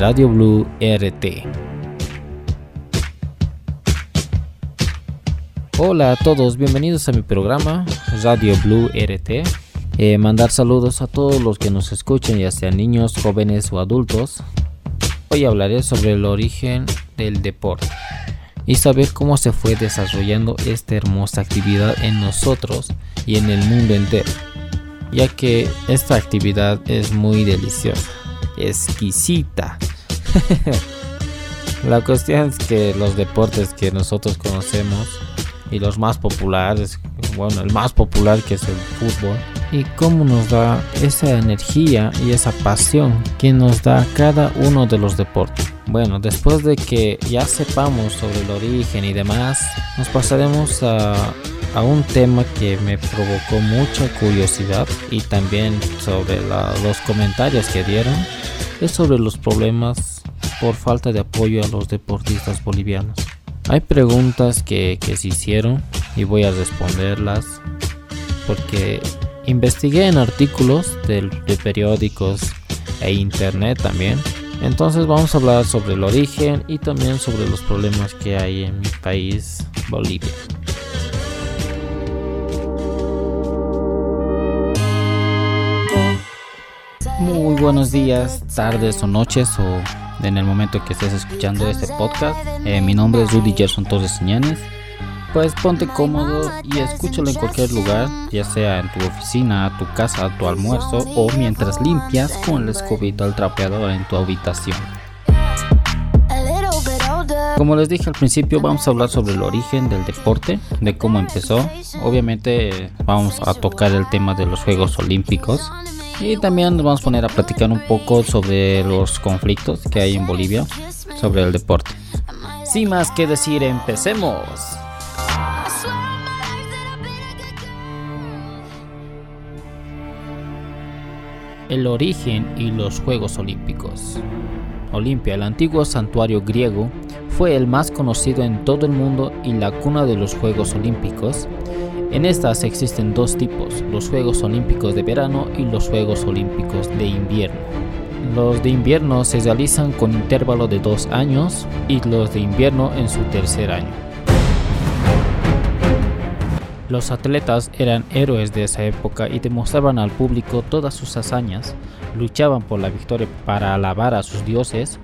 Radio Blue RT. Hola a todos, bienvenidos a mi programa Radio Blue RT. Eh, mandar saludos a todos los que nos escuchen, ya sean niños, jóvenes o adultos. Hoy hablaré sobre el origen del deporte y saber cómo se fue desarrollando esta hermosa actividad en nosotros y en el mundo entero, ya que esta actividad es muy deliciosa, exquisita. La cuestión es que los deportes que nosotros conocemos y los más populares, bueno, el más popular que es el fútbol, y cómo nos da esa energía y esa pasión que nos da cada uno de los deportes. Bueno, después de que ya sepamos sobre el origen y demás, nos pasaremos a, a un tema que me provocó mucha curiosidad y también sobre los comentarios que dieron, es sobre los problemas por falta de apoyo a los deportistas bolivianos. Hay preguntas que, se hicieron y voy a responderlas porque investigué en artículos de periódicos e internet también. Entonces vamos a hablar sobre el origen y también sobre los problemas que hay en mi país, Bolivia. Muy buenos días, tardes o noches o en el momento que estés escuchando este podcast. Eh, mi nombre es Rudy Gerson Torres Siñanes. Pues ponte cómodo y escúchalo en cualquier lugar, ya sea en tu oficina, tu casa, tu almuerzo o mientras limpias con el escobito al trapeador en tu habitación. Como les dije al principio, vamos a hablar sobre el origen del deporte, de cómo empezó. Obviamente vamos a tocar el tema de los Juegos Olímpicos, y también nos vamos a poner a platicar un poco sobre los conflictos que hay en Bolivia sobre el deporte. Sin más que decir, empecemos. El origen y los Juegos Olímpicos. Olimpia, el antiguo santuario griego, fue el más conocido en todo el mundo y la cuna de los Juegos Olímpicos en estas existen dos tipos, los Juegos Olímpicos de verano y los Juegos Olímpicos de invierno. Los de invierno se realizan con intervalo de dos años y los de invierno en su tercer año. Los atletas eran héroes de esa época y demostraban al público todas sus hazañas, luchaban por la victoria para alabar a sus dioses.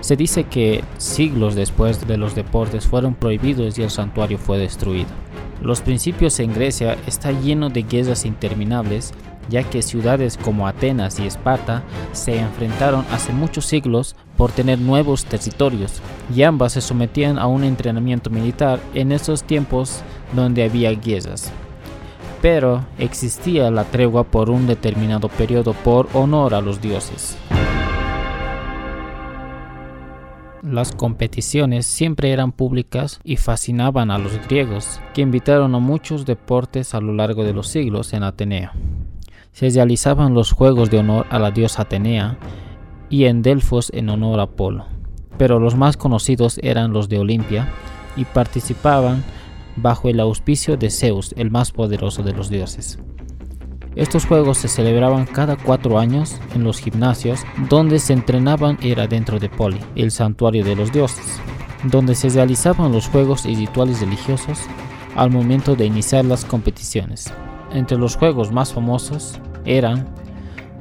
Se dice que siglos después de los deportes fueron prohibidos y el santuario fue destruido. Los principios en Grecia está lleno de guerras interminables, ya que ciudades como Atenas y Esparta se enfrentaron hace muchos siglos por tener nuevos territorios, y ambas se sometían a un entrenamiento militar en esos tiempos donde había guerras. Pero existía la tregua por un determinado periodo por honor a los dioses. Las competiciones siempre eran públicas y fascinaban a los griegos, que invitaron a muchos deportes a lo largo de los siglos en Atenea. Se realizaban los juegos de honor a la diosa Atenea y en Delfos en honor a Apolo, pero los más conocidos eran los de Olimpia y participaban bajo el auspicio de Zeus, el más poderoso de los dioses. Estos juegos se celebraban cada cuatro años en los gimnasios donde se entrenaban era dentro de Poli, el santuario de los dioses, donde se realizaban los juegos y rituales religiosos al momento de iniciar las competiciones. Entre los juegos más famosos eran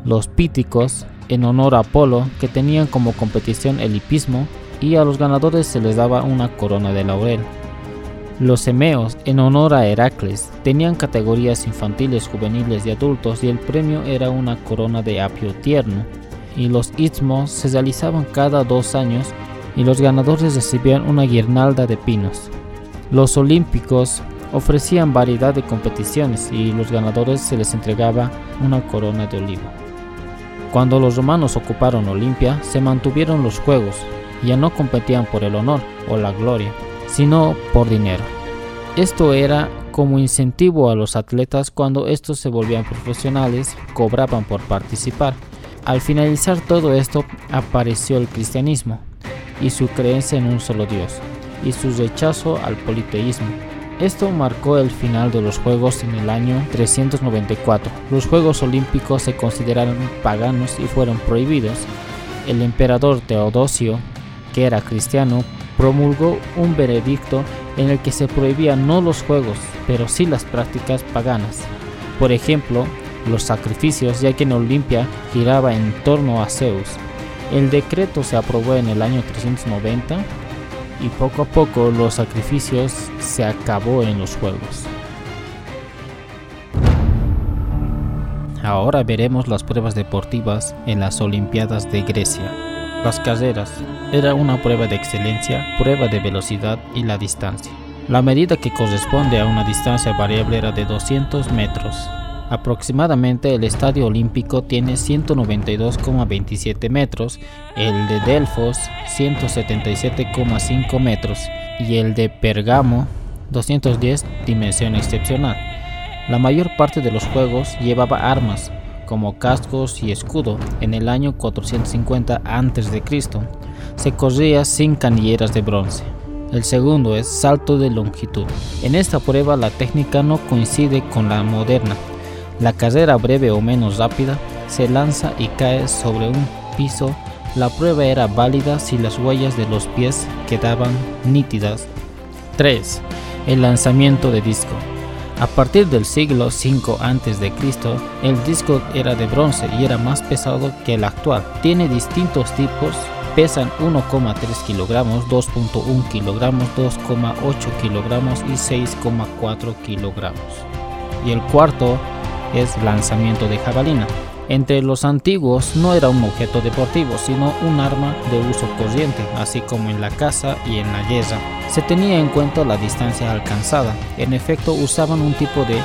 los píticos en honor a Apolo que tenían como competición el hipismo y a los ganadores se les daba una corona de laurel. Los emeos, en honor a Heracles, tenían categorías infantiles, juveniles y adultos y el premio era una corona de apio tierno. Y los istmos se realizaban cada dos años y los ganadores recibían una guirnalda de pinos. Los olímpicos ofrecían variedad de competiciones y los ganadores se les entregaba una corona de olivo. Cuando los romanos ocuparon Olimpia, se mantuvieron los juegos, ya no competían por el honor o la gloria, sino por dinero. Esto era como incentivo a los atletas cuando estos se volvían profesionales, cobraban por participar. Al finalizar todo esto apareció el cristianismo y su creencia en un solo Dios y su rechazo al politeísmo. Esto marcó el final de los Juegos en el año 394. Los Juegos Olímpicos se consideraron paganos y fueron prohibidos el emperador Teodosio, que era cristiano, promulgó un veredicto en el que se prohibían no los juegos, pero sí las prácticas paganas. Por ejemplo, los sacrificios, ya que en Olimpia giraba en torno a Zeus. El decreto se aprobó en el año 390 y poco a poco los sacrificios se acabó en los juegos. Ahora veremos las pruebas deportivas en las Olimpiadas de Grecia. Las carreras era una prueba de excelencia, prueba de velocidad y la distancia. La medida que corresponde a una distancia variable era de 200 metros. Aproximadamente el Estadio Olímpico tiene 192,27 metros, el de Delfos 177,5 metros y el de Pergamo 210 dimensión excepcional. La mayor parte de los juegos llevaba armas, como cascos y escudo. En el año 450 a.C. se corría sin canilleras de bronce. El segundo es salto de longitud. En esta prueba la técnica no coincide con la moderna. La carrera breve o menos rápida se lanza y cae sobre un piso. La prueba era válida si las huellas de los pies quedaban nítidas. 3. El lanzamiento de disco. A partir del siglo V a.C., el disco era de bronce y era más pesado que el actual. Tiene distintos tipos, pesan 1,3 kilogramos, 2.1 kilogramos, 2,8 kilogramos y 6,4 kilogramos. Y el cuarto es lanzamiento de jabalina. Entre los antiguos no era un objeto deportivo, sino un arma de uso corriente, así como en la caza y en la guerra. Se tenía en cuenta la distancia alcanzada. En efecto, usaban un tipo de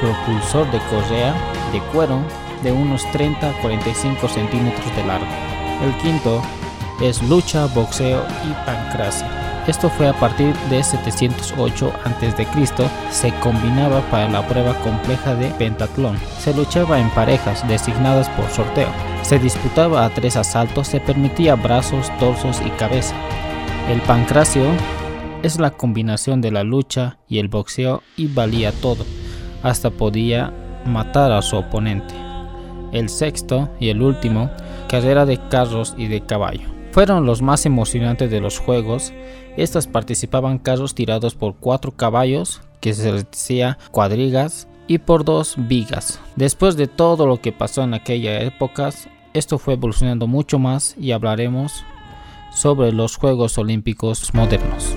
propulsor de correa de cuero de unos 30 a 45 centímetros de largo. El quinto es lucha, boxeo y pancracia. Esto fue a partir de 708 a.C. Se combinaba para la prueba compleja de pentatlón. Se luchaba en parejas designadas por sorteo. Se disputaba a tres asaltos, se permitía brazos, torsos y cabeza. El pancracio es la combinación de la lucha y el boxeo y valía todo, hasta podía matar a su oponente. El sexto y el último, carrera de carros y de caballo. Fueron los más emocionantes de los juegos. Estas participaban carros tirados por cuatro caballos, que se decía cuadrigas, y por dos vigas. Después de todo lo que pasó en aquella época, esto fue evolucionando mucho más y hablaremos sobre los Juegos Olímpicos modernos.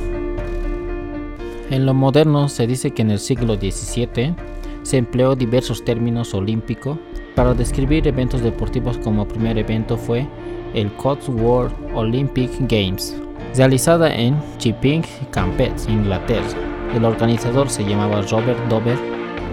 En lo moderno se dice que en el siglo XVII se empleó diversos términos olímpico para describir eventos deportivos como primer evento fue el Cotswold Olympic Games, realizada en Chipping Campbell, Inglaterra. El organizador se llamaba Robert Dover.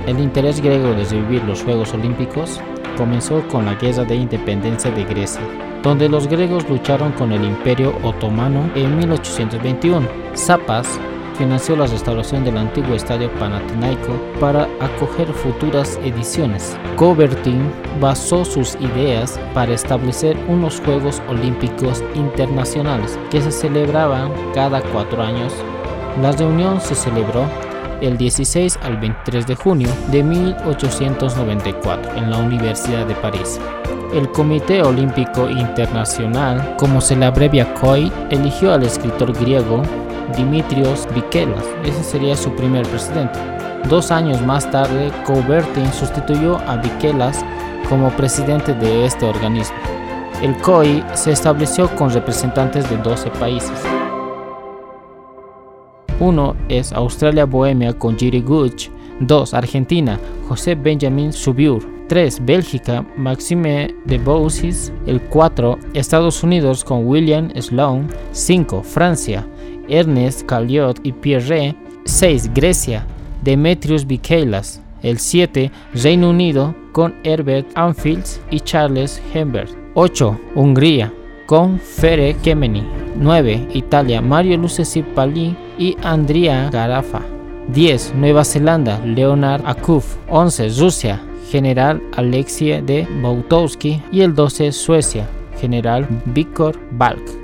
El interés griego de revivir los Juegos Olímpicos comenzó con la Guerra de Independencia de Grecia, donde los griegos lucharon con el Imperio Otomano en 1821. Zapas financió la restauración del antiguo estadio Panathinaiko para acoger futuras ediciones. Coubertin basó sus ideas para establecer unos Juegos Olímpicos Internacionales que se celebraban cada cuatro años. La reunión se celebró el 16 al 23 de junio de 1894 en la Universidad de París. El Comité Olímpico Internacional, como se le abrevia COI, eligió al escritor griego Dimitrios Vikelas. Ese sería su primer presidente. Dos años más tarde, Coubertin sustituyó a Vikelas como presidente de este organismo. El COI se estableció con representantes de 12 países. Uno es Australia Bohemia con Jiri Guch. 2. Argentina, José Benjamin Subiur. 3. Bélgica, Maxime de Boussis. El 4. Estados Unidos con William Sloan. 5. Francia, Ernest Calliot y Pierre. 6. Grecia, Demetrius Bikailas. El 7. Reino Unido con Herbert Anfields y Charles Hembert. 8. Hungría con Fere Kemeny. 9. Italia, Mario Lucesi Pali y Andrea Garafa. 10. Nueva Zelanda, Leonard Akuf. 11. Rusia, General Alexie de Boutowski. Y el 12. Suecia, General Viktor Balk.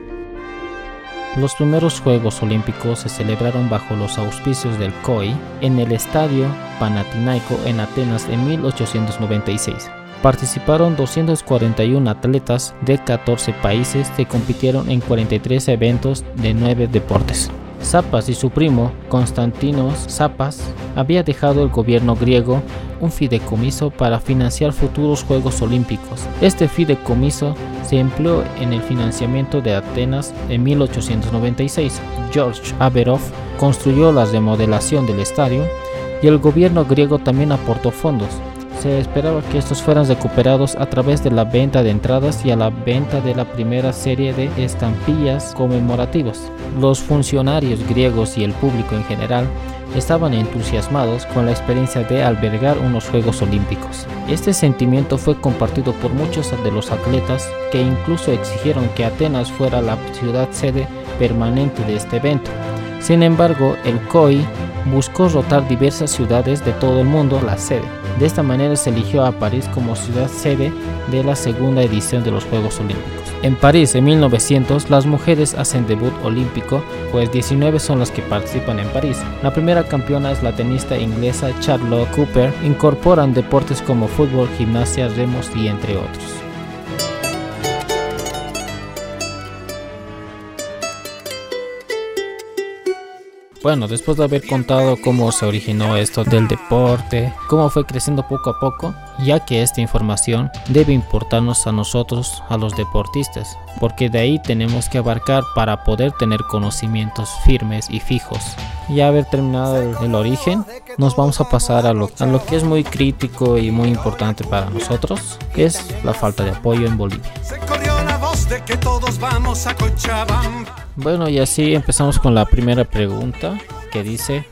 Los primeros Juegos Olímpicos se celebraron bajo los auspicios del COI en el Estadio Panathinaiko en Atenas en 1896. participaron 241 atletas de 14 países que compitieron en 43 eventos de 9 deportes. Zapas y su primo, Constantinos Zapas, había dejado el gobierno griego un fideicomiso para financiar futuros Juegos Olímpicos. Este fideicomiso se empleó en el financiamiento de Atenas en 1896. George Averov construyó la remodelación del estadio y el gobierno griego también aportó fondos. Se esperaba que estos fueran recuperados a través de la venta de entradas y a la venta de la primera serie de estampillas conmemorativas. Los funcionarios griegos y el público en general estaban entusiasmados con la experiencia de albergar unos Juegos Olímpicos. Este sentimiento fue compartido por muchos de los atletas que incluso exigieron que Atenas fuera la ciudad sede permanente de este evento. Sin embargo, el COI buscó rotar diversas ciudades de todo el mundo la sede. De esta manera se eligió a París como ciudad sede de la segunda edición de los Juegos Olímpicos. En París, en 1900, las mujeres hacen debut olímpico, pues 19 son las que participan en París. La primera campeona es la tenista inglesa Charlotte Cooper. Incorporan deportes como fútbol, gimnasia, remos y entre otros. Bueno, después de haber contado cómo se originó esto del deporte, cómo fue creciendo poco a poco, ya que esta información debe importarnos a nosotros, a los deportistas, porque de ahí tenemos que abarcar para poder tener conocimientos firmes y fijos. Ya haber terminado el, origen, nos vamos a pasar a lo, a lo que es muy crítico y muy importante para nosotros, que es la falta de apoyo en Bolivia. Bueno, y así empezamos con la primera pregunta que dice,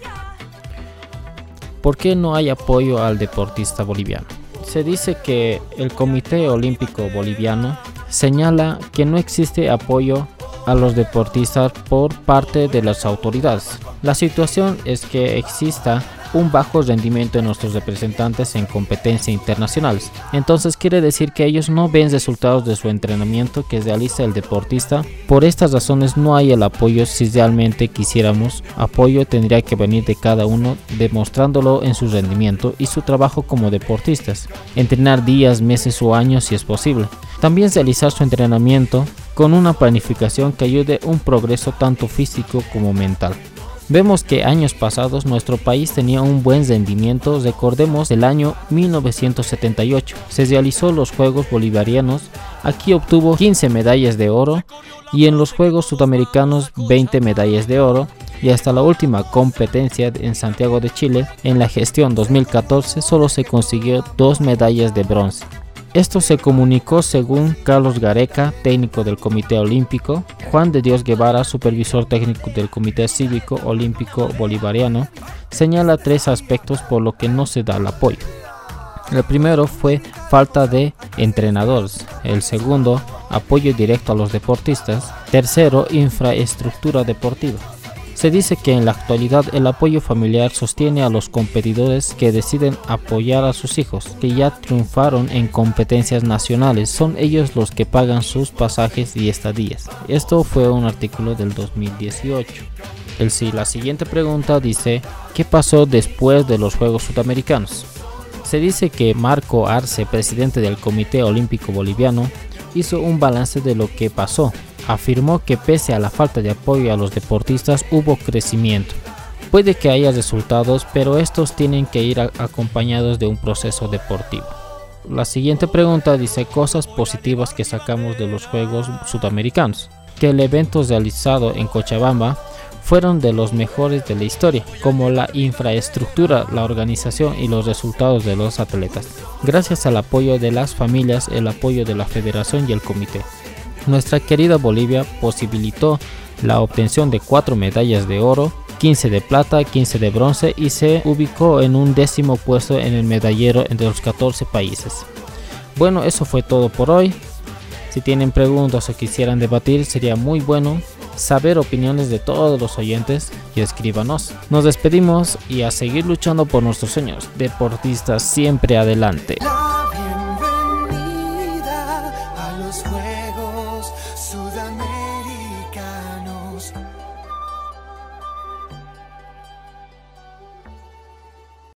¿por qué no hay apoyo al deportista boliviano? Se dice que el Comité Olímpico Boliviano señala que no existe apoyo a los deportistas por parte de las autoridades. La situación es que exista un bajo rendimiento de nuestros representantes en competencias internacionales. Entonces quiere decir que ellos no ven resultados de su entrenamiento que realiza el deportista. Por estas razones no hay el apoyo. Si realmente quisiéramos apoyo tendría que venir de cada uno demostrándolo en su rendimiento y su trabajo como deportistas. Entrenar días, meses o años si es posible. También realizar su entrenamiento con una planificación que ayude un progreso tanto físico como mental. Vemos que años pasados nuestro país tenía un buen rendimiento, recordemos el año 1978, se realizó los Juegos Bolivarianos, aquí obtuvo 15 medallas de oro y en los Juegos Sudamericanos 20 medallas de oro y hasta la última competencia en Santiago de Chile, en la gestión 2014 solo se consiguió dos medallas de bronce. Esto se comunicó según Carlos Gareca, técnico del Comité Olímpico, Juan de Dios Guevara, supervisor técnico del Comité Cívico Olímpico Bolivariano, señala tres aspectos por lo que no se da el apoyo. El primero fue falta de entrenadores, el segundo apoyo directo a los deportistas, tercero infraestructura deportiva. Se dice que en la actualidad el apoyo familiar sostiene a los competidores que deciden apoyar a sus hijos, que ya triunfaron en competencias nacionales. Son ellos los que pagan sus pasajes y estadías. Esto fue un artículo del 2018. El, la siguiente pregunta dice, ¿qué pasó después de los Juegos Sudamericanos? Se dice que Marco Arce, presidente del Comité Olímpico Boliviano, hizo un balance de lo que pasó afirmó que pese a la falta de apoyo a los deportistas hubo crecimiento. Puede que haya resultados, pero estos tienen que ir acompañados de un proceso deportivo. La siguiente pregunta dice cosas positivas que sacamos de los Juegos Sudamericanos. Que el evento realizado en Cochabamba fueron de los mejores de la historia, como la infraestructura, la organización y los resultados de los atletas. Gracias al apoyo de las familias, el apoyo de la federación y el comité. Nuestra querida Bolivia posibilitó la obtención de 4 medallas de oro, 15 de plata, 15 de bronce y se ubicó en un décimo puesto en el medallero entre los 14 países. Bueno, eso fue todo por hoy. Si tienen preguntas o quisieran debatir, sería muy bueno saber opiniones de todos los oyentes y escríbanos. Nos despedimos y a seguir luchando por nuestros sueños. Deportistas siempre adelante.